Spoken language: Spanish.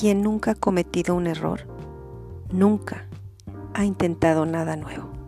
quien nunca ha cometido un error, nunca ha intentado nada nuevo.